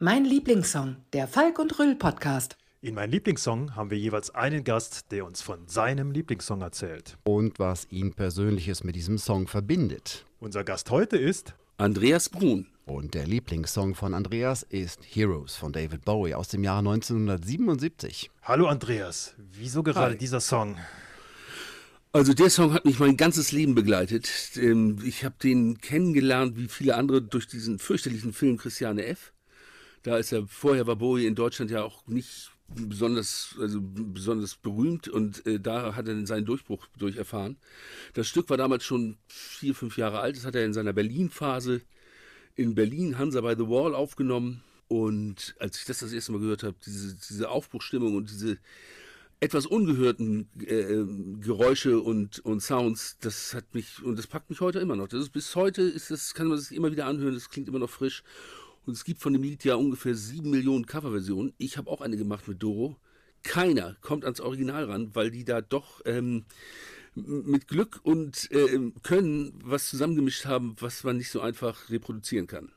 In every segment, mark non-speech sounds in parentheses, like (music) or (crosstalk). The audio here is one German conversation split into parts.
Mein Lieblingssong, der Falk und Rüll Podcast. In meinem Lieblingssong haben wir jeweils einen Gast, der uns von seinem Lieblingssong erzählt. Und was ihn Persönliches mit diesem Song verbindet. Unser Gast heute ist Andreas Brun. Und der Lieblingssong von Andreas ist Heroes von David Bowie aus dem Jahr 1977. Hallo Andreas, wieso gerade Hi. dieser Song? Also der Song hat mich mein ganzes Leben begleitet. Ähm, Ich habe den kennengelernt, wie viele andere, durch diesen fürchterlichen Film Christiane F. Da ist er, vorher war Bowie in Deutschland ja auch nicht besonders, also besonders berühmt und äh, da hat er seinen Durchbruch durch erfahren. Das Stück war damals schon vier, fünf Jahre alt. Das hat er in seiner Berlin-Phase in Berlin, Hansa by the Wall, aufgenommen. Und als ich das das erste Mal gehört habe, diese, diese Aufbruchstimmung und diese etwas ungehörten äh, Geräusche und, und Sounds, das hat mich, und das packt mich heute immer noch. Das ist, bis heute ist das, kann man sich immer wieder anhören, das klingt immer noch frisch. Und es gibt von dem Lied ja ungefähr sieben Millionen Coverversionen. Ich habe auch eine gemacht mit Doro. Keiner kommt ans Original ran, weil die da doch ähm, mit Glück und ähm, Können was zusammengemischt haben, was man nicht so einfach reproduzieren kann.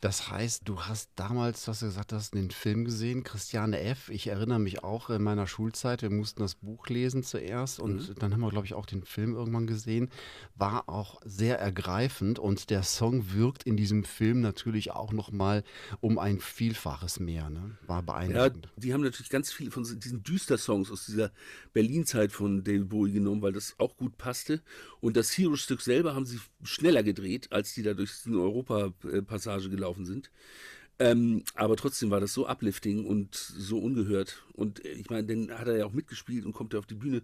Das heißt, du hast damals, was du gesagt hast, den Film gesehen, Christiane F. Ich erinnere mich auch in meiner Schulzeit, wir mussten das Buch lesen zuerst und dann haben wir, glaube ich, auch den Film irgendwann gesehen. War auch sehr ergreifend und der Song wirkt in diesem Film natürlich auch nochmal um ein Vielfaches mehr. Ne? War Ja, beeindruckend. die haben natürlich ganz viele von diesen Düster-Songs aus dieser Berlin-Zeit von David Bowie genommen, weil das auch gut passte. Und das Hero-Stück selber haben sie schneller gedreht, als die da durch die Europa-Passage gelaufen sind. Ähm, aber trotzdem war das so uplifting und so ungehört. Und ich meine, dann hat er ja auch mitgespielt und kommt ja auf die Bühne.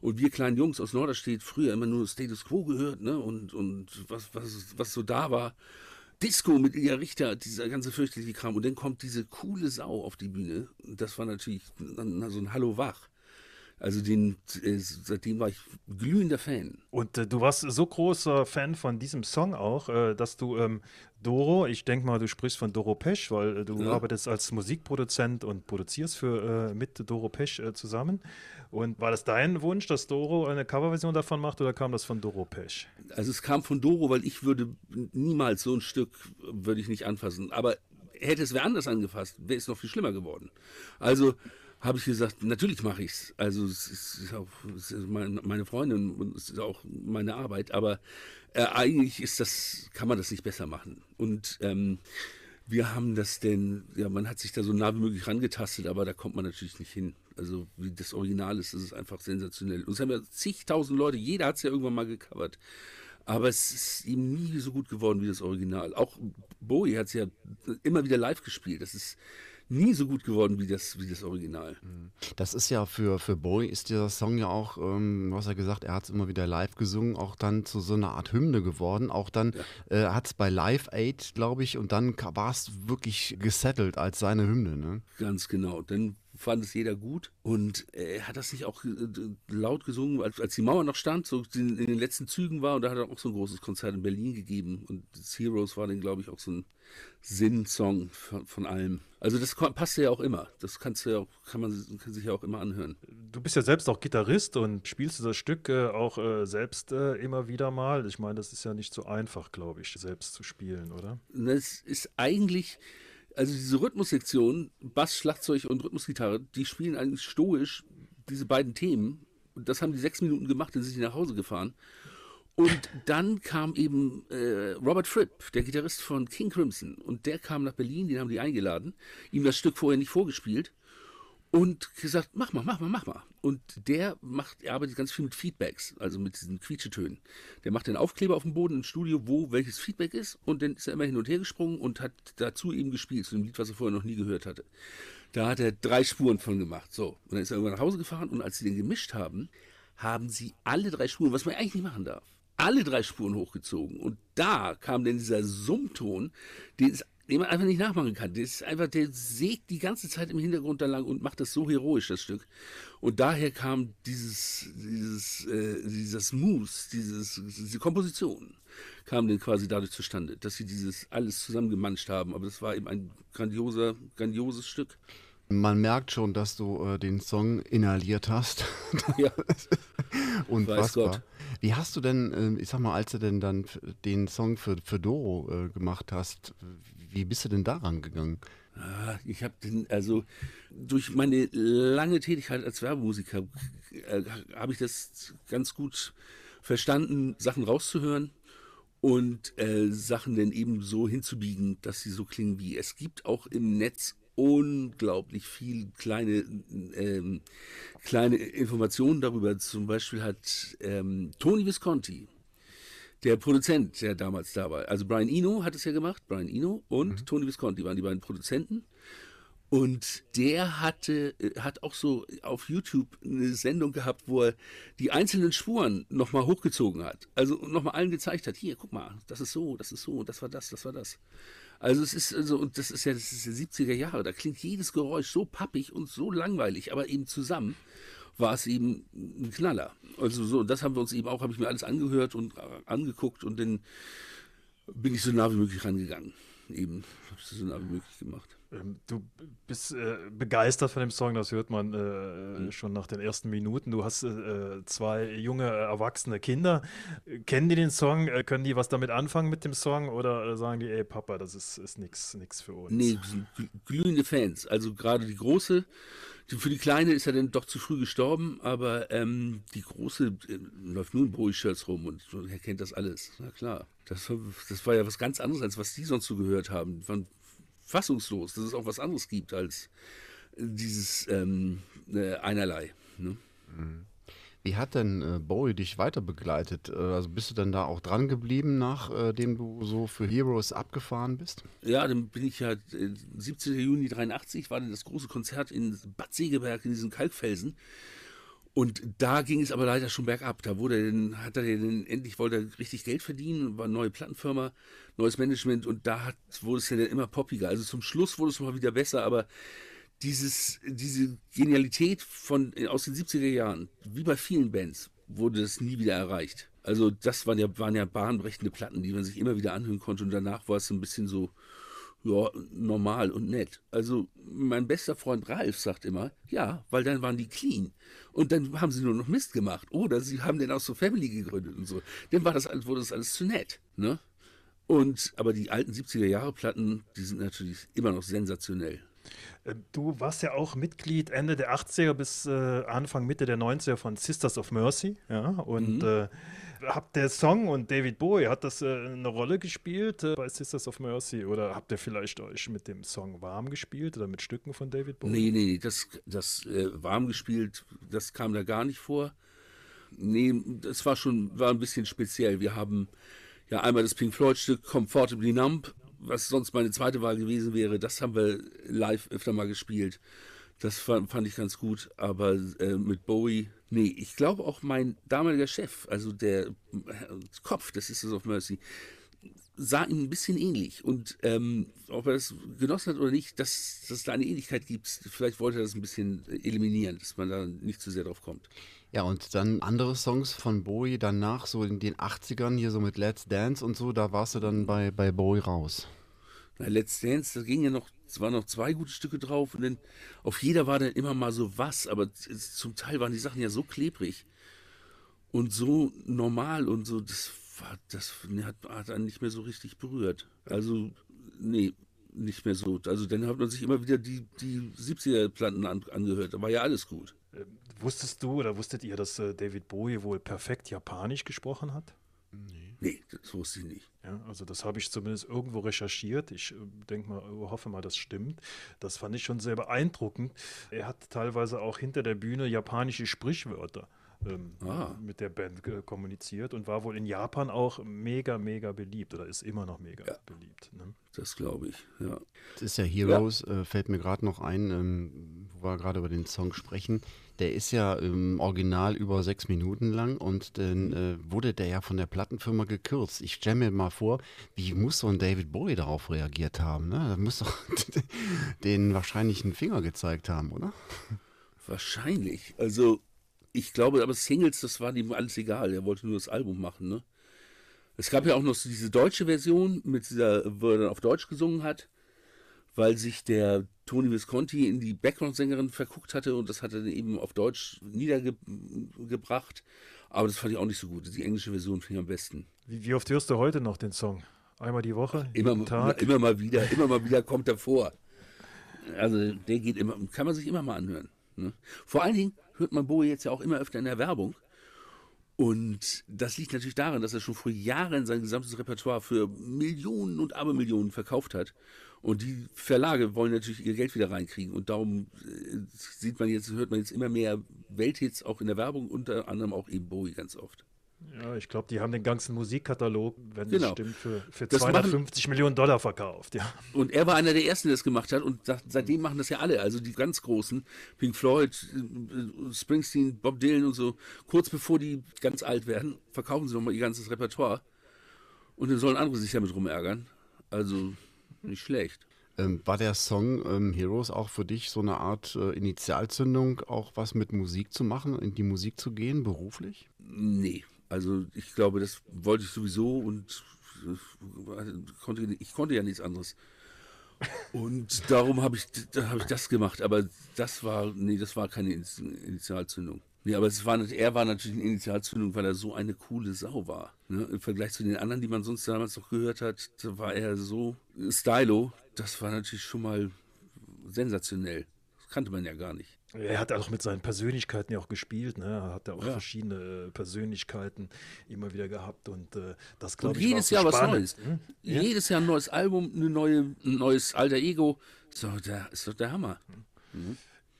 Und wir kleinen Jungs aus Norderstedt, früher immer nur Status Quo gehört, ne? Und, und was, was, was so da war. Disco mit Ilja Richter, dieser ganze fürchterliche Kram. Und dann kommt diese coole Sau auf die Bühne. Das war natürlich na, so ein Hallo wach. Also den, äh, seitdem war ich glühender Fan. Und äh, du warst so großer Fan von diesem Song auch, äh, dass du ähm, Doro, ich denke mal, du sprichst von Doro Pesch, weil äh, du Ja. arbeitest als Musikproduzent und produzierst für, äh, mit Doro Pesch äh, zusammen. Und war das dein Wunsch, dass Doro eine Coverversion davon macht oder kam das von Doro Pesch? Also es kam von Doro, weil ich würde niemals so ein Stück würde ich nicht anfassen. Aber hätte es wer anders angefasst, wäre es noch viel schlimmer geworden. Also habe ich gesagt, natürlich mache ich es. Also es ist auch es ist mein- meine Freundin und es ist auch meine Arbeit. Aber äh, eigentlich ist das, kann man das nicht besser machen. Und ähm, wir haben das denn, ja, man hat sich da so nah wie möglich rangetastet, aber da kommt man natürlich nicht hin. Also wie das Original ist, ist einfach sensationell. Und es haben ja zigtausend Leute, jeder hat es ja irgendwann mal gecovert. Aber es ist ihm nie so gut geworden wie das Original. Auch Bowie hat es ja immer wieder live gespielt. Das ist nie so gut geworden wie das, wie das Original. Das ist ja für, für Bowie ist dieser Song ja auch, ähm, du hast ja gesagt, er hat es immer wieder live gesungen, auch dann zu so einer Art Hymne geworden. Auch dann äh, hat es bei Live Aid, glaube ich, und dann war es wirklich gesettelt als seine Hymne. Ne? Ganz genau. Dann fand es jeder gut. Und äh, er hat das nicht auch äh, laut gesungen, als, als die Mauer noch stand, so in, in den letzten Zügen war. Und da hat er auch so ein großes Konzert in Berlin gegeben. Und Heroes war dann, glaube ich, auch so ein Sinn-Song von, von allem. Also das passt ja auch immer. Das kannst du ja auch, kann man kann sich ja auch immer anhören. Du bist ja selbst auch Gitarrist und spielst das Stück äh, auch äh, selbst äh, immer wieder mal. Ich meine, das ist ja nicht so einfach, glaube ich, selbst zu spielen, oder? Das ist eigentlich, also diese Rhythmussektion, Bass, Schlagzeug und Rhythmusgitarre, die spielen eigentlich stoisch diese beiden Themen. Und das haben die sechs Minuten gemacht, dann sind sie nach Hause gefahren. Und dann kam eben äh, Robert Fripp, der Gitarrist von King Crimson. Und der kam nach Berlin, den haben die eingeladen, ihm das Stück vorher nicht vorgespielt und gesagt, mach mal, mach mal, mach mal. Und der macht, er arbeitet ganz viel mit Feedbacks, also mit diesen Quietschetönen. Der macht den Aufkleber auf dem Boden im Studio, wo welches Feedback ist und dann ist er immer hin und her gesprungen und hat dazu eben gespielt, zu dem Lied, was er vorher noch nie gehört hatte. Da hat er drei Spuren von gemacht. So, und dann ist er irgendwann nach Hause gefahren und als sie den gemischt haben, haben sie alle drei Spuren, was man eigentlich nicht machen darf, alle drei Spuren hochgezogen. Und da kam dann dieser Summton, den, ist, den man einfach nicht nachmachen kann. Der ist einfach, der sägt die ganze Zeit im Hintergrund da lang und macht das so heroisch, das Stück. Und daher kam dieses, dieses, äh, dieser Smooth, dieses, diese Komposition, kam dann quasi dadurch zustande, dass sie dieses alles zusammengemanscht haben. Aber das war eben ein grandioser, grandioses Stück. Man merkt schon, dass du äh, den Song inhaliert hast. (laughs) Ja. Unfassbar. Wie hast du denn, äh, ich sag mal, als du denn dann den Song für, für Doro äh, gemacht hast, wie bist du denn daran gegangen? Ah, Ich habe den, also durch meine lange Tätigkeit als Werbemusiker äh, habe ich das ganz gut verstanden, Sachen rauszuhören und äh, Sachen dann eben so hinzubiegen, dass sie so klingen wie. Es gibt auch im Netz unglaublich viel kleine, ähm, kleine Informationen darüber. Zum Beispiel hat ähm, Tony Visconti, der Produzent, der damals da war. Also Brian Eno hat es ja gemacht, Brian Eno und Tony Visconti waren die beiden Produzenten. Und der hatte, äh, hat auch so auf YouTube eine Sendung gehabt, wo er die einzelnen Spuren nochmal hochgezogen hat. Also nochmal allen gezeigt hat, hier, guck mal, das ist so, das ist so, das war das, das war das. Also es ist also, und das ist ja, das ist ja 70er Jahre, da klingt jedes Geräusch so pappig und so langweilig, aber eben zusammen war es eben ein Knaller. Also so, das haben wir uns eben auch, habe ich mir alles angehört und äh, angeguckt und dann bin ich so nah wie möglich rangegangen. Eben, habe ich so nah wie möglich gemacht. Ähm, Du bist äh, begeistert von dem Song, das hört man äh, Mhm. schon nach den ersten Minuten. Du hast äh, zwei junge, äh, erwachsene Kinder. Kennen die den Song? Äh, können die was damit anfangen mit dem Song? Oder sagen die, ey Papa, das ist, ist nix, nix für uns? Nee, glühende Fans. Also gerade die große, für die kleine ist er dann doch zu früh gestorben, aber ähm, die große äh, läuft nur in Bowie-Shirts rum und er kennt das alles. Na klar. Das war, das war ja was ganz anderes, als was die sonst so gehört haben. Die waren fassungslos, dass es auch was anderes gibt als dieses ähm, äh, einerlei. Ne? Wie hat denn äh, Bowie dich weiter begleitet? Äh, also bist du denn da auch dran geblieben, nachdem du so für Heroes abgefahren bist? Ja, dann bin ich ja, äh, 17. Juni 83 war dann das große Konzert in Bad Segeberg in diesen Kalkfelsen. Und da ging es aber leider schon bergab. Da wurde dann, hat er dann endlich wollte er richtig Geld verdienen, war neue Plattenfirma, neues Management und da hat, wurde es ja dann immer poppiger. Also zum Schluss wurde es mal wieder besser, aber dieses, diese Genialität von, aus den 70er Jahren, wie bei vielen Bands, wurde das nie wieder erreicht. Also das waren ja, waren ja bahnbrechende Platten, die man sich immer wieder anhören konnte und danach war es ein bisschen so, ja, normal und nett. Also mein bester Freund Ralf sagt immer, ja, weil dann waren die clean. Und dann haben sie nur noch Mist gemacht. Oder sie haben dann auch so Family gegründet und so. Dann war das, wurde das alles zu nett. Ne? Und, aber die alten 70er Jahre Platten, die sind natürlich immer noch sensationell. Äh, Du warst ja auch Mitglied Ende der 80er bis äh, Anfang, Mitte der 90er von Sisters of Mercy. Ja, und äh, habt der Song und David Bowie, hat das äh, eine Rolle gespielt äh, bei Sisters of Mercy? Oder habt ihr vielleicht euch mit dem Song warm gespielt oder mit Stücken von David Bowie? Nee, nee, das, das äh, warm gespielt, das kam da gar nicht vor. Nee, das war schon, war ein bisschen speziell. Wir haben ja einmal das Pink Floyd-Stück Comfortably Numb, was sonst meine zweite Wahl gewesen wäre, das haben wir live öfter mal gespielt. Das fand, fand ich ganz gut, aber äh, mit Bowie, nee, ich glaube auch mein damaliger Chef, also der äh, Kopf des Sisters of Mercy, sah ihm ein bisschen ähnlich. Und ähm, ob er das genossen hat oder nicht, dass, dass es da eine Ähnlichkeit gibt, vielleicht wollte er das ein bisschen eliminieren, dass man da nicht zu sehr drauf kommt. Ja, und dann andere Songs von Bowie danach, so in den 80ern, hier so mit Let's Dance und so, da warst du dann bei, bei Bowie raus. Na, Let's Dance, da ging ja noch, es waren noch zwei gute Stücke drauf und dann auf jeder war dann immer mal so was, aber zum Teil waren die Sachen ja so klebrig und so normal und so, das war, das hat, hat einen nicht mehr so richtig berührt. Also, nee, nicht mehr so. Also dann hat man sich immer wieder die, die 70er-Platten an, angehört, da war ja alles gut. Ähm, Wusstest du oder wusstet ihr, dass äh, David Bowie wohl perfekt Japanisch gesprochen hat? Nee, das wusste ich nicht. Ja, also das habe ich zumindest irgendwo recherchiert. Ich äh, denke mal, äh, hoffe mal, das stimmt. Das fand ich schon sehr beeindruckend. Er hat teilweise auch hinter der Bühne japanische Sprichwörter ähm, Ah. mit der Band äh, kommuniziert und war wohl in Japan auch mega, mega beliebt oder ist immer noch mega Ja. beliebt. Ne? Das glaube ich, ja. Das ist ja Heroes, Äh, fällt mir gerade noch ein, ähm, wo wir gerade über den Song sprechen, der ist ja im Original über sechs Minuten lang und dann äh, wurde der ja von der Plattenfirma gekürzt. Ich stelle mir mal vor, wie muss so ein David Bowie darauf reagiert haben? Ne? Da muss doch (laughs) den wahrscheinlich einen Finger gezeigt haben, oder? Wahrscheinlich. Also, ich glaube, aber Singles, das war ihm alles egal. Er wollte nur das Album machen, ne? Es gab ja auch noch so diese deutsche Version, mit dieser, wo er dann auf Deutsch gesungen hat, weil sich der Tony Visconti in die Background-Sängerin verguckt hatte und das hat er dann eben auf Deutsch niedergebracht. Aber das fand ich auch nicht so gut. Die englische Version finde ich am besten. Wie, wie, oft hörst du heute noch den Song? Einmal die Woche? Immer, Tag? immer mal wieder, immer mal wieder kommt er vor. Also der geht immer, kann man sich immer mal anhören. Ne? Vor allen Dingen hört man Bowie jetzt ja auch immer öfter in der Werbung. Und das liegt natürlich daran, dass er schon vor Jahren sein gesamtes Repertoire für Millionen und Abermillionen verkauft hat. Und die Verlage wollen natürlich ihr Geld wieder reinkriegen. Und darum äh, sieht man jetzt, hört man jetzt immer mehr Welthits auch in der Werbung, unter anderem auch eben Bowie ganz oft. Ja, ich glaube, die haben den ganzen Musikkatalog, wenn genau. das stimmt, für, für 250 machen, Millionen Dollar verkauft. Ja. Und er war einer der ersten, der das gemacht hat. Und seitdem machen das ja alle. Also die ganz großen, Pink Floyd, äh, Springsteen, Bob Dylan und so. Kurz bevor die ganz alt werden, verkaufen sie nochmal ihr ganzes Repertoire. Und dann sollen andere sich damit rumärgern. Also nicht schlecht. Ähm, war der Song ähm, Heroes auch für dich so eine Art äh, Initialzündung, auch was mit Musik zu machen, in die Musik zu gehen, beruflich? Nee, also ich glaube, das wollte ich sowieso und äh, konnte, ich konnte ja nichts anderes. Und darum habe ich, da hab ich das gemacht. Aber das war, nee, das war keine Initialzündung. Nee, aber es war, er war natürlich eine Initialzündung, weil er so eine coole Sau war. Ne? Im Vergleich zu den anderen, die man sonst damals noch gehört hat, war er so stylo. Das war natürlich schon mal sensationell. Das kannte man ja gar nicht. Er hat auch mit seinen Persönlichkeiten ja auch gespielt, ne? Er hat ja auch ja. verschiedene Persönlichkeiten immer wieder gehabt und äh, das glaube ich jedes Jahr was Neues. Hm? Ja? Jedes Jahr ein neues Album, eine neue, ein neues alter Ego. So, der ist doch der Hammer. Mhm.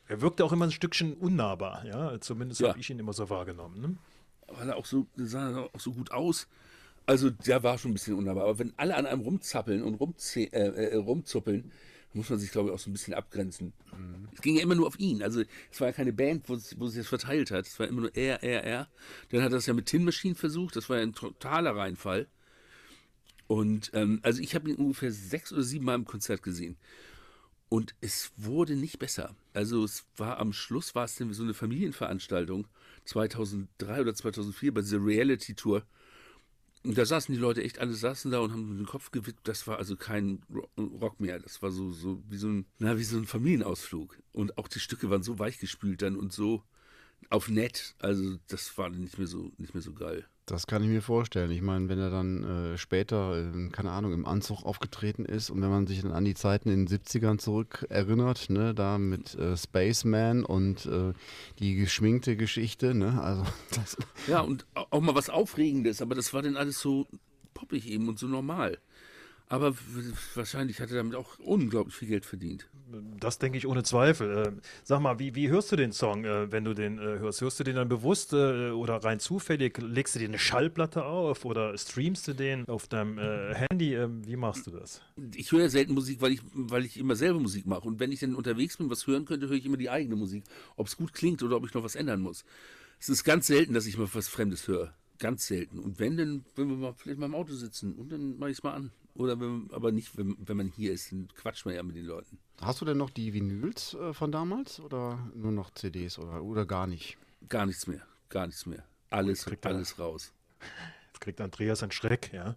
Er wirkte auch immer ein Stückchen unnahbar, ja. Zumindest ja. habe ich ihn immer so wahrgenommen. Ne? Weil er auch so sah auch so gut aus. Also der war schon ein bisschen unnahbar. Aber wenn alle an einem rumzappeln und rumze äh, äh, rumzuppeln, muss man sich, glaube ich, auch so ein bisschen abgrenzen. Mhm. Es ging ja immer nur auf ihn. Also es war ja keine Band, wo, wo sich das verteilt hat. Es war immer nur er, er, er. Dann hat er das ja mit Tin Machine versucht. Das war ja ein totaler Reinfall. Und ähm, also ich habe ihn ungefähr sechs oder sieben Mal im Konzert gesehen. Und es wurde nicht besser. Also es war am Schluss war es denn so eine Familienveranstaltung 2003 oder 2004 bei dieser Reality Tour und da saßen die Leute echt, alle saßen da und haben den Kopf gewippt. Das war also kein Rock mehr. Das war so, so wie so ein, na, wie so ein Familienausflug. Und auch die Stücke waren so weichgespült dann und so auf nett. Also das war nicht mehr so, nicht mehr so geil. Das kann ich mir vorstellen. Ich meine, wenn er dann äh, später, äh, keine Ahnung, im Anzug aufgetreten ist und wenn man sich dann an die Zeiten in den 70ern zurück erinnert, ne, da mit äh, Spaceman und äh, die geschminkte Geschichte, ne, also (laughs) das Ja, und auch mal was Aufregendes, aber das war dann alles so poppig eben und so normal. Aber wahrscheinlich hat er damit auch unglaublich viel Geld verdient. Das denke ich ohne Zweifel. Äh, sag mal, wie, wie hörst du den Song, äh, wenn du den äh, hörst? Hörst du den dann bewusst äh, oder rein zufällig? Legst du dir eine Schallplatte auf oder streamst du den auf deinem Handy? Ähm, wie machst du das? Ich höre ja selten Musik, weil ich, weil ich immer selber Musik mache. Und wenn ich dann unterwegs bin, was hören könnte, höre ich immer die eigene Musik. Ob es gut klingt oder ob ich noch was ändern muss. Es ist ganz selten, dass ich mal was Fremdes höre. Ganz selten. Und wenn, dann, wenn wir mal vielleicht mal im Auto sitzen und dann mache ich es mal an. Oder wenn, aber nicht, wenn, wenn man hier ist, dann quatscht man ja mit den Leuten. Hast du denn noch die Vinyls äh, von damals oder nur noch CDs oder, oder gar nicht? Gar nichts mehr, gar nichts mehr. Alles, alles raus. Jetzt kriegt Andreas einen Schreck, ja.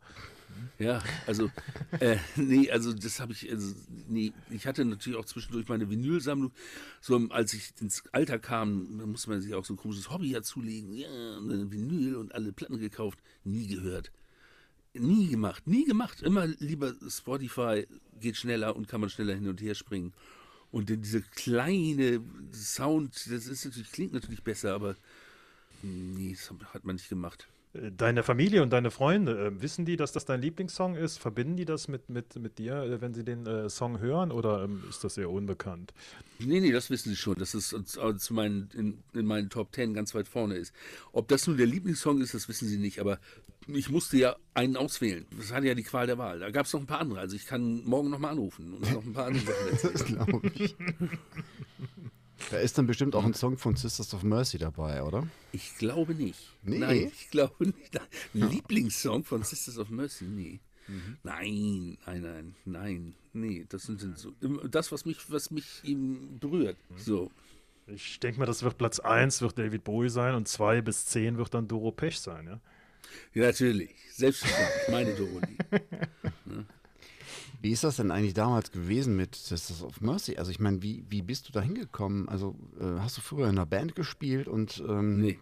Ja, also, (laughs) äh, nee, also das habe ich, also, nee, ich hatte natürlich auch zwischendurch meine Vinylsammlung. So, als ich ins Alter kam, da musste man sich auch so ein komisches Hobby. Ja, eine Vinyl und alle Platten gekauft. Nie gehört. Nie gemacht, nie gemacht. Immer lieber Spotify geht schneller und kann man schneller hin und her springen. Und diese kleine Sound, das ist natürlich, klingt natürlich besser, aber nee, das hat man nicht gemacht. Deine Familie und deine Freunde, äh, wissen die, dass das dein Lieblingssong ist? Verbinden die das mit, mit, mit dir, äh, wenn sie den äh, Song hören oder ähm, ist das eher unbekannt? Nee, nee, das wissen sie schon, dass es zu meinen, in, in meinen Top Ten ganz weit vorne ist. Ob das nun der Lieblingssong ist, das wissen sie nicht, aber ich musste ja einen auswählen. Das hatte ja die Qual der Wahl. Da gab es noch ein paar andere. Also ich kann morgen nochmal anrufen und noch ein paar andere Sachen erzählen. (laughs) das glaube ich. Da ist dann bestimmt auch ein Song von Sisters of Mercy dabei, oder? Ich glaube nicht. Nee? Nein, ich glaube nicht. Ein Lieblingssong von Sisters of Mercy? Nee. Nein, nein, nein, nein, nee, das sind so, das, was mich, was mich eben berührt. So. Ich denke mal, das wird Platz 1 wird David Bowie sein und 2 bis 10 wird dann Doro Pech sein, ja? Ja, natürlich. Selbstverständlich, meine Doroli. (laughs) Wie ist das denn eigentlich damals gewesen mit Sisters of Mercy? Also ich meine, wie, wie bist du da hingekommen? Also äh, hast du früher in einer Band gespielt und ähm, Nee. äh,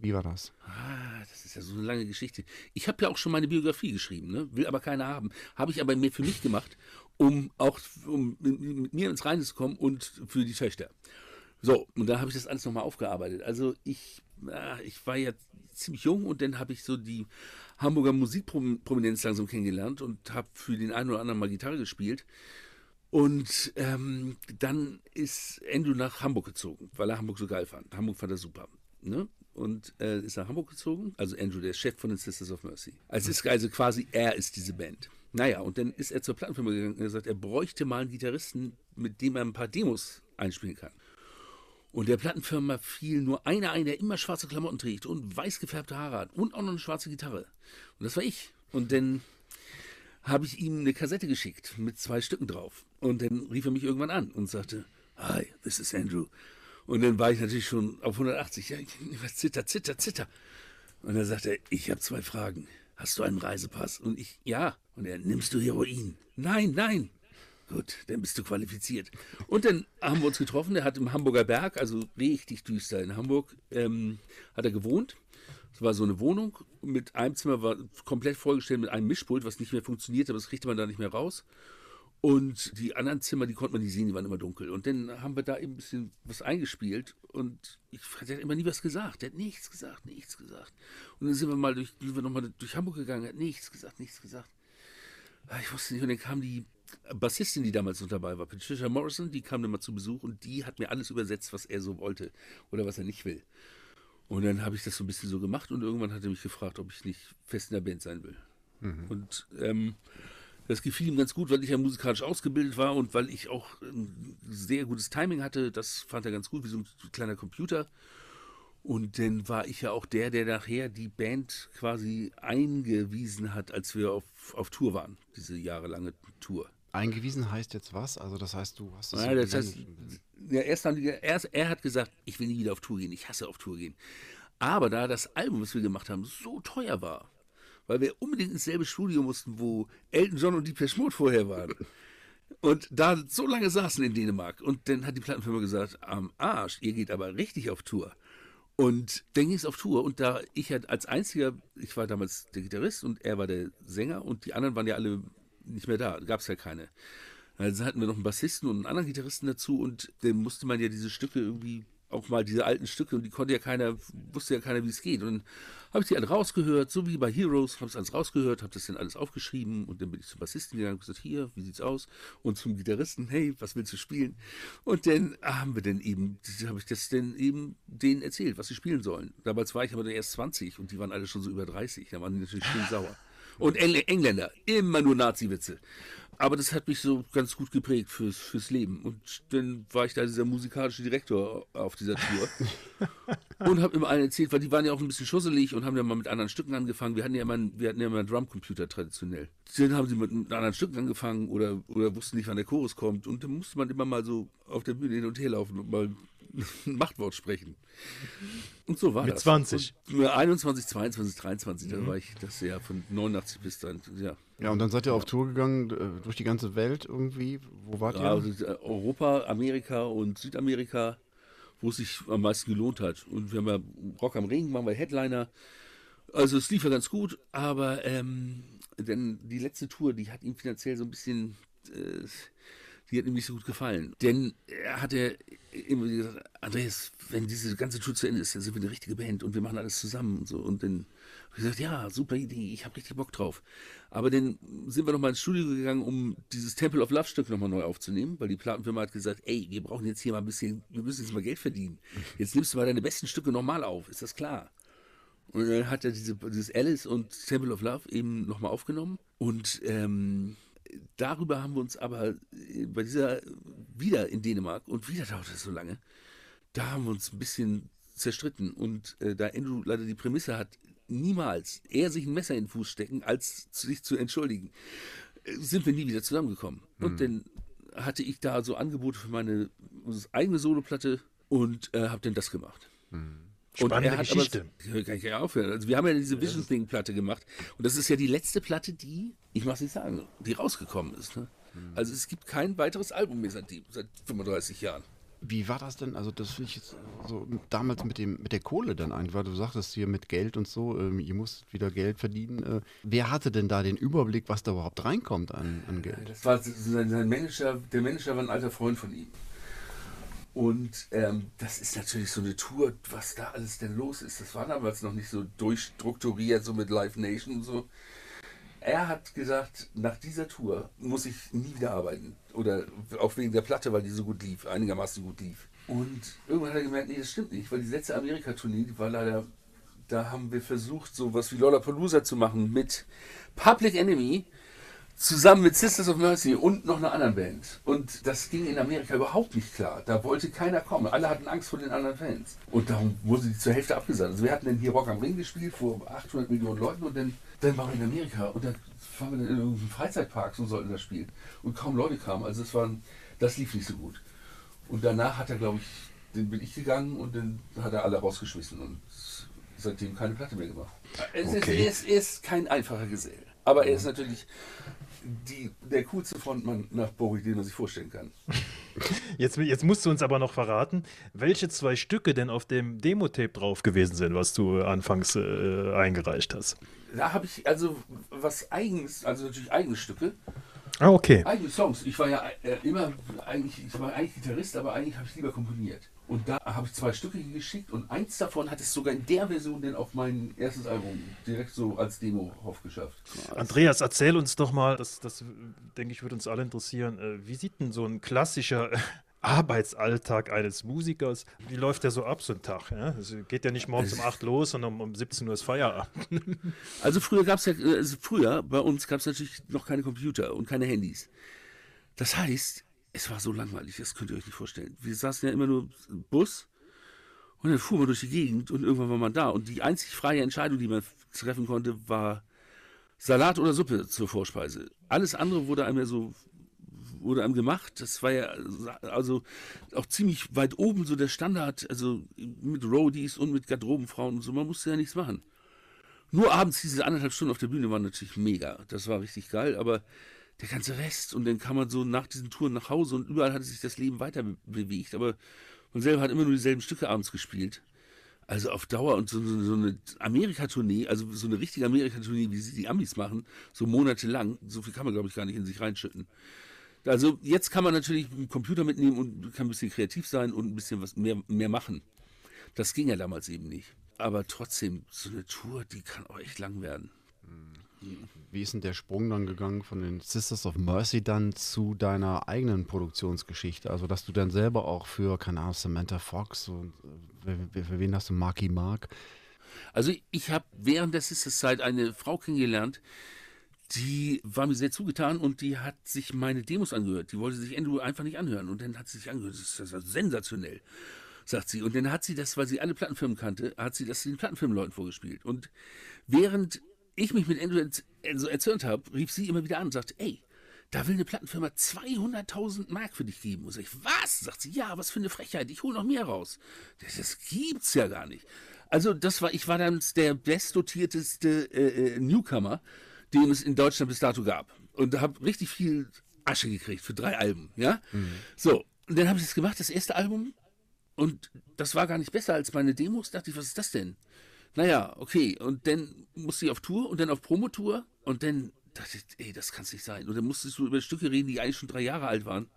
wie war das? Ah, das ist ja so eine lange Geschichte. Ich habe ja auch schon meine Biografie geschrieben, ne? will aber keine haben. Habe ich aber mir für mich gemacht, um auch um mit, mit mir ins Reine zu kommen und für die Töchter. So, und da habe ich das alles nochmal aufgearbeitet. Also ich, ah, ich war ja ziemlich jung und dann habe ich so die Hamburger Musikprominenz langsam kennengelernt und habe für den einen oder anderen mal Gitarre gespielt. Und ähm, dann ist Andrew nach Hamburg gezogen, weil er Hamburg so geil fand. Hamburg fand er super. Ne? Und äh, ist nach Hamburg gezogen. Also Andrew, der Chef von den Sisters of Mercy. Also, ist also quasi, er ist diese Band. Naja, und dann ist er zur Plattenfirma gegangen und hat gesagt, er bräuchte mal einen Gitarristen, mit dem er ein paar Demos einspielen kann. Und der Plattenfirma fiel nur einer ein, der immer schwarze Klamotten trägt und weiß gefärbte Haare hat und auch noch eine schwarze Gitarre. Und das war ich. Und dann habe ich ihm eine Kassette geschickt mit zwei Stücken drauf. Und dann rief er mich irgendwann an und sagte, Hi, this is Andrew. Und dann war ich natürlich schon auf 180. Ja, zitter, zitter, zitter. Und dann sagt er, ich habe zwei Fragen. Hast du einen Reisepass? Und ich, ja. Und er, nimmst du Heroin? Nein, nein. Gut, dann bist du qualifiziert. Und dann haben wir uns getroffen. Er hat im Hamburger Berg, also richtig düster in Hamburg, ähm, hat er gewohnt. Es war so eine Wohnung mit einem Zimmer, war komplett vollgestellt mit einem Mischpult, was nicht mehr funktionierte, aber das kriegte man da nicht mehr raus. Und die anderen Zimmer, die konnte man nicht sehen, die waren immer dunkel. Und dann haben wir da eben ein bisschen was eingespielt und ich, der hat immer nie was gesagt. Der hat nichts gesagt, nichts gesagt. Und dann sind wir mal durch, sind wir noch mal durch Hamburg gegangen, hat nichts gesagt, nichts gesagt. Ah, Ich wusste nicht, und dann kam die Bassistin, die damals noch dabei war, Patricia Morrison, die kam dann mal zu Besuch und die hat mir alles übersetzt, was er so wollte oder was er nicht will. Und dann habe ich das so ein bisschen so gemacht und irgendwann hat er mich gefragt, ob ich nicht fest in der Band sein will. Und ähm, das gefiel ihm ganz gut, weil ich ja musikalisch ausgebildet war und weil ich auch ein sehr gutes Timing hatte. Das fand er ganz gut, wie so ein kleiner Computer. Und dann war ich ja auch der, der nachher die Band quasi eingewiesen hat, als wir auf, auf Tour waren, diese jahrelange Tour. Eingewiesen heißt jetzt was? Also das heißt, du hast es Ja, das heißt, ja, erst die, erst, er hat gesagt, ich will nie wieder auf Tour gehen, ich hasse auf Tour gehen. Aber da das Album, was wir gemacht haben, so teuer war, weil wir unbedingt ins selbe Studio mussten, wo Elton John und die Mode vorher waren. (laughs) Und da so lange saßen in Dänemark. Und dann hat die Plattenfirma gesagt, am Arsch, ihr geht aber richtig auf Tour. Und dann ging es auf Tour und da ich halt als einziger, ich war damals der Gitarrist und er war der Sänger und die anderen waren ja alle nicht mehr da, gab es ja keine. Also hatten wir noch einen Bassisten und einen anderen Gitarristen dazu und dann musste man ja diese Stücke irgendwie, auch mal diese alten Stücke und die konnte ja keiner, wusste ja keiner, wie es geht. Und dann habe ich die alle rausgehört, so wie bei Heroes, habe es alles rausgehört, habe das dann alles aufgeschrieben und dann bin ich zum Bassisten gegangen und gesagt, hier, wie sieht's aus? Und zum Gitarristen, hey, was willst du spielen? Und dann haben wir dann eben, habe ich das dann eben denen erzählt, was sie spielen sollen. Damals war ich aber dann erst 20 und die waren alle schon so über 30, da waren die natürlich schön sauer. Und Engl Engländer, immer nur Nazi-Witze. Aber das hat mich so ganz gut geprägt fürs, fürs Leben. Und dann war ich da dieser musikalische Direktor auf dieser Tour. (laughs) und habe immer allen erzählt, weil die waren ja auch ein bisschen schusselig und haben ja mal mit anderen Stücken angefangen. Wir hatten ja immer, einen- wir hatten ja immer einen Drumcomputer traditionell. Dann haben sie mit, mit anderen Stücken angefangen oder, oder wussten nicht, wann der Chorus kommt. Und dann musste man immer mal so auf der Bühne hin und her laufen und mal (laughs) Machtwort sprechen. Und so war Mit das. 20? Und, ja, 21, 22, 23, da war ich das Jahr von 89 bis dann, ja. Ja, und dann seid ihr auf Tour gegangen, äh, durch die ganze Welt irgendwie. Wo wart Ja, ihr? also äh, Europa, Amerika und Südamerika, wo es sich am meisten gelohnt hat. Und wir haben ja Rock am Ring, waren wir Headliner. Also es lief ja ganz gut, aber ähm, denn die letzte Tour, die hat ihm finanziell so ein bisschen, äh, die hat ihm nicht so gut gefallen. Denn er hatte immer gesagt, Andreas, wenn diese ganze Tour zu Ende ist, dann sind wir eine richtige Band und wir machen alles zusammen und so. Und dann habe ich gesagt, ja, super Idee, ich habe richtig Bock drauf. Aber dann sind wir nochmal ins Studio gegangen, um dieses Temple of Love Stück nochmal neu aufzunehmen, weil die Plattenfirma hat gesagt, ey, wir brauchen jetzt hier mal ein bisschen, wir müssen jetzt mal Geld verdienen. Jetzt nimmst du mal deine besten Stücke nochmal auf, ist das klar? Und dann hat er diese, dieses Alice und Temple of Love eben nochmal aufgenommen. Und ähm, darüber haben wir uns aber äh, bei dieser, wieder in Dänemark, und wieder dauerte es so lange, da haben wir uns ein bisschen zerstritten. Und äh, da Andrew leider die Prämisse hat, niemals eher sich ein Messer in den Fuß stecken, als sich zu entschuldigen, äh, sind wir nie wieder zusammengekommen. Mhm. Und dann hatte ich da so Angebote für meine eigene Soloplatte und äh, habe dann das gemacht. Mhm. Spannende und Geschichte. Aber, kann ich ja aufhören. Also wir haben ja diese Vision Thing Platte gemacht und das ist ja die letzte Platte, die, ich muss nicht sagen, die rausgekommen ist. Ne? Mhm. Also es gibt kein weiteres Album mehr seit, seit 35 Jahren. Wie war das denn? Also, das finde ich jetzt so damals mit, dem, mit der Kohle dann eigentlich, weil du sagtest hier mit Geld und so, ähm, ihr musstet wieder Geld verdienen. Äh, wer hatte denn da den Überblick, was da überhaupt reinkommt an, an Geld? Das war sein, sein Manager, der Manager war ein alter Freund von ihm. Und ähm, das ist natürlich so eine Tour, was da alles denn los ist. Das war damals noch nicht so durchstrukturiert, so mit Live Nation und so. Er hat gesagt, nach dieser Tour muss ich nie wieder arbeiten. Oder auch wegen der Platte, weil die so gut lief, einigermaßen gut lief. Und irgendwann hat er gemerkt, nee, das stimmt nicht, weil die letzte Amerika-Tournee, die war leider, da haben wir versucht, so was wie Lollapalooza zu machen mit Public Enemy zusammen mit Sisters of Mercy und noch einer anderen Band. Und das ging in Amerika überhaupt nicht klar. Da wollte keiner kommen. Alle hatten Angst vor den anderen Fans. Und darum wurde die zur Hälfte abgesagt. Also wir hatten dann hier Rock am Ring gespielt vor 800 Millionen Leuten und dann, dann waren wir in Amerika und dann waren wir dann in irgendeinem Freizeitpark und sollten das spielen. Und kaum Leute kamen. Also das, waren, das lief nicht so gut. Und danach hat er, glaube ich, dann bin ich gegangen und dann hat er alle rausgeschmissen und seitdem keine Platte mehr gemacht. Okay. ist, er, ist, er ist kein einfacher Gesell. Aber er ist natürlich die, der coolste Frontmann nach Bowie, den man sich vorstellen kann. (laughs) Jetzt, jetzt musst du uns aber noch verraten, welche zwei Stücke denn auf dem Demo-Tape drauf gewesen sind, was du anfangs äh, eingereicht hast. Da habe ich also was eigenes, also natürlich eigene Stücke. Ah, okay. Eigene Songs. Ich war ja äh, immer eigentlich, ich war eigentlich Gitarrist, aber eigentlich habe ich lieber komponiert. Und da habe ich zwei Stücke geschickt und eins davon hat es sogar in der Version denn auf mein erstes Album direkt so als Demo aufgeschafft. Andreas, erzähl uns doch mal, das, das denke ich, würde uns alle interessieren. Äh, wie sieht denn so ein klassischer Arbeitsalltag eines Musikers, wie läuft der so ab, so ein Tag? Ja? Es geht ja nicht morgens um 8 los, sondern um 17 Uhr ist Feierabend. (laughs) Also früher gab es ja, also früher bei uns gab es natürlich noch keine Computer und keine Handys. Das heißt, es war so langweilig, das könnt ihr euch nicht vorstellen. Wir saßen ja immer nur im Bus und dann fuhren wir durch die Gegend und irgendwann war man da. Und die einzig freie Entscheidung, die man treffen konnte, war Salat oder Suppe zur Vorspeise. Alles andere wurde einem ja so wurde einem gemacht. Das war ja also auch ziemlich weit oben so der Standard, also mit Roadies und mit Garderobenfrauen und so. Man musste ja nichts machen. Nur abends diese anderthalb Stunden auf der Bühne waren natürlich mega. Das war richtig geil, aber der ganze Rest. Und dann kam man so nach diesen Touren nach Hause und überall hatte sich das Leben weiter bewegt. Aber man selber hat immer nur dieselben Stücke abends gespielt. Also auf Dauer und so, so eine Amerika-Tournee, also so eine richtige Amerika-Tournee, wie sie die Amis machen, so monatelang, so viel kann man, glaube ich, gar nicht in sich reinschütten. Also jetzt kann man natürlich einen Computer mitnehmen und kann ein bisschen kreativ sein und ein bisschen was mehr, mehr machen. Das ging ja damals eben nicht. Aber trotzdem, so eine Tour, die kann auch echt lang werden. Mhm wie ist denn der Sprung dann gegangen von den Sisters of Mercy dann zu deiner eigenen Produktionsgeschichte? Also, dass du dann selber auch für, keine Ahnung, Samantha Fox und äh, für wen hast du Marky Mark? Also, ich habe während der Sisters-Zeit eine Frau kennengelernt, die war mir sehr zugetan und die hat sich meine Demos angehört. Die wollte sich Andrew einfach nicht anhören und dann hat sie sich angehört. Das ist sensationell, sagt sie. Und dann hat sie das, weil sie alle Plattenfirmen kannte, hat sie das den Plattenfirmenleuten vorgespielt. Und während ich mich mit Andrew so erzürnt habe, rief sie immer wieder an und sagte, ey, da will eine Plattenfirma 200.000 Mark für dich geben. Und sag ich, was? Sagt sie, ja, was für eine Frechheit, ich hole noch mehr raus. Das, das, gibt's ja gar nicht. Also das war, ich war dann der bestdotierteste äh, äh, Newcomer, den es in Deutschland bis dato gab. Und habe richtig viel Asche gekriegt für drei Alben, ja? Mhm. So, und dann habe ich das gemacht, das erste Album. Und das war gar nicht besser als meine Demos. Da dachte ich, was ist das denn? Naja, okay. Und dann musste ich auf Tour und dann auf Promotour und dann dachte ich, ey, das kann es nicht sein. Und dann musstest du über Stücke reden, die eigentlich schon drei Jahre alt waren.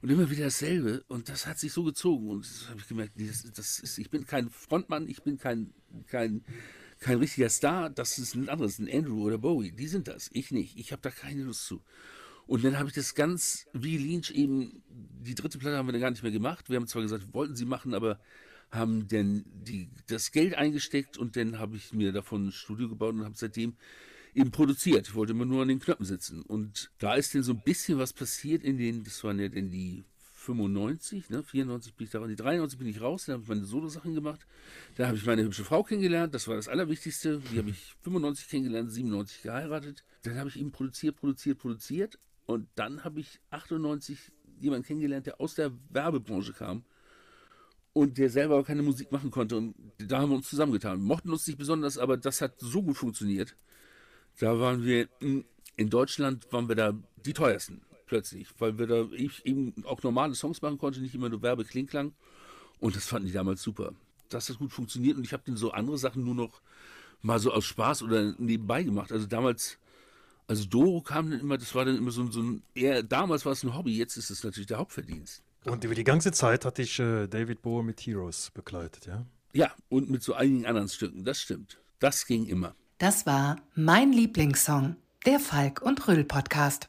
Und immer wieder dasselbe. Und das hat sich so gezogen. Und das habe ich gemerkt, das, das, ist, ich bin kein Frontmann, ich bin kein, kein, kein richtiger Star. Das ist ein anderes, ein Andrew oder Bowie. Die sind das. Ich nicht. Ich habe da keine Lust zu. Und dann habe ich das ganz wie Lynch eben, die dritte Platte haben wir dann gar nicht mehr gemacht. Wir haben zwar gesagt, wollten sie machen, aber haben denn die, das Geld eingesteckt und dann habe ich mir davon ein Studio gebaut und habe seitdem eben produziert. Ich wollte immer nur an den Knöpfen sitzen. Und da ist dann so ein bisschen was passiert in den, das waren ja dann die 95, ne, 94 bin ich da, die 93 bin ich raus, dann habe ich meine Solo-Sachen gemacht. Da habe ich meine hübsche Frau kennengelernt, das war das Allerwichtigste. Die habe ich 95 kennengelernt, 97 geheiratet. Dann habe ich eben produziert, produziert, produziert. Und dann habe ich 98 jemanden kennengelernt, der aus der Werbebranche kam und der selber keine Musik machen konnte. Und da haben wir uns zusammengetan. Wir mochten uns nicht besonders, aber das hat so gut funktioniert. Da waren wir in Deutschland waren wir da die teuersten plötzlich, weil wir da eben auch normale Songs machen konnte, nicht immer nur Werbeklingklang. Und das fanden die damals super. Das gut funktioniert und ich habe dann so andere Sachen nur noch mal so aus Spaß oder nebenbei gemacht. Also damals, also Doro kam dann immer, das war dann immer so, so ein, eher, damals war es ein Hobby, jetzt ist es natürlich der Hauptverdienst. Und über die ganze Zeit hatte ich äh, David Bowie mit Heroes begleitet, ja? Ja, und mit so einigen anderen Stücken, das stimmt. Das ging immer. Das war mein Lieblingssong, der Falk und Rüll Podcast.